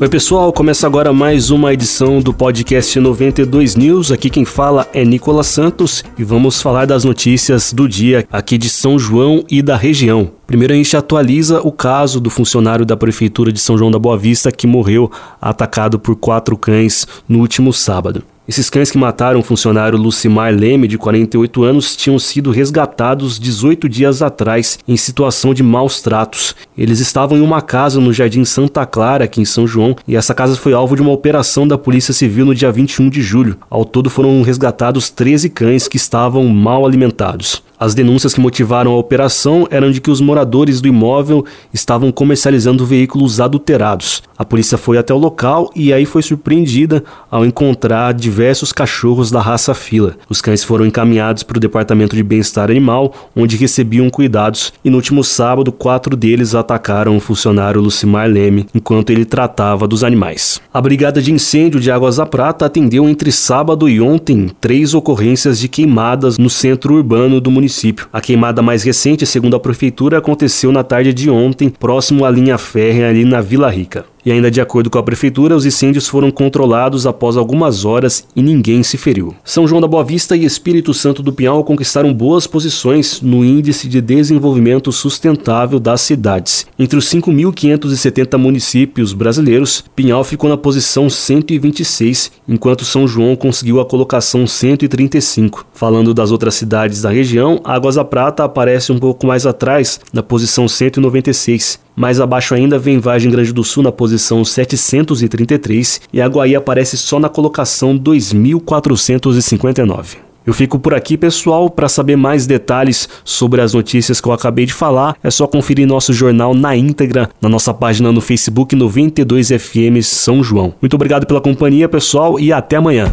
Oi, pessoal, começa agora mais uma edição do podcast 92 News. Aqui quem fala é Nicolas Santos e vamos falar das notícias do dia aqui de São João e da região. Primeiro a gente atualiza o caso do funcionário da prefeitura de São João da Boa Vista que morreu atacado por quatro cães no último sábado. Esses cães que mataram o funcionário Lucimar Leme, de 48 anos, tinham sido resgatados 18 dias atrás em situação de maus tratos. Eles estavam em uma casa no Jardim Santa Clara, aqui em São João, e essa casa foi alvo de uma operação da Polícia Civil no dia 21 de julho. Ao todo foram resgatados 13 cães que estavam mal alimentados. As denúncias que motivaram a operação eram de que os moradores do imóvel estavam comercializando veículos adulterados. A polícia foi até o local e aí foi surpreendida ao encontrar diversos cachorros da raça fila. Os cães foram encaminhados para o Departamento de Bem-Estar Animal, onde recebiam cuidados, e no último sábado, quatro deles atacaram o funcionário Lucimar Leme enquanto ele tratava dos animais. A Brigada de Incêndio de Águas da Prata atendeu entre sábado e ontem três ocorrências de queimadas no centro urbano do município município. A queimada mais recente, segundo a prefeitura, aconteceu na tarde de ontem, próximo à linha férrea ali na Vila Rica. E ainda de acordo com a prefeitura, os incêndios foram controlados após algumas horas e ninguém se feriu. São João da Boa Vista e Espírito Santo do Pinhal conquistaram boas posições no Índice de Desenvolvimento Sustentável das cidades. Entre os 5.570 municípios brasileiros, Pinhal ficou na posição 126, enquanto São João conseguiu a colocação 135. Falando das outras cidades da região, Águas da Prata aparece um pouco mais atrás, na posição 196. Mais abaixo ainda vem Vargem Grande do Sul na posição 733 e Aguaí aparece só na colocação 2459. Eu fico por aqui, pessoal. Para saber mais detalhes sobre as notícias que eu acabei de falar, é só conferir nosso jornal na íntegra na nossa página no Facebook 92FM São João. Muito obrigado pela companhia, pessoal, e até amanhã.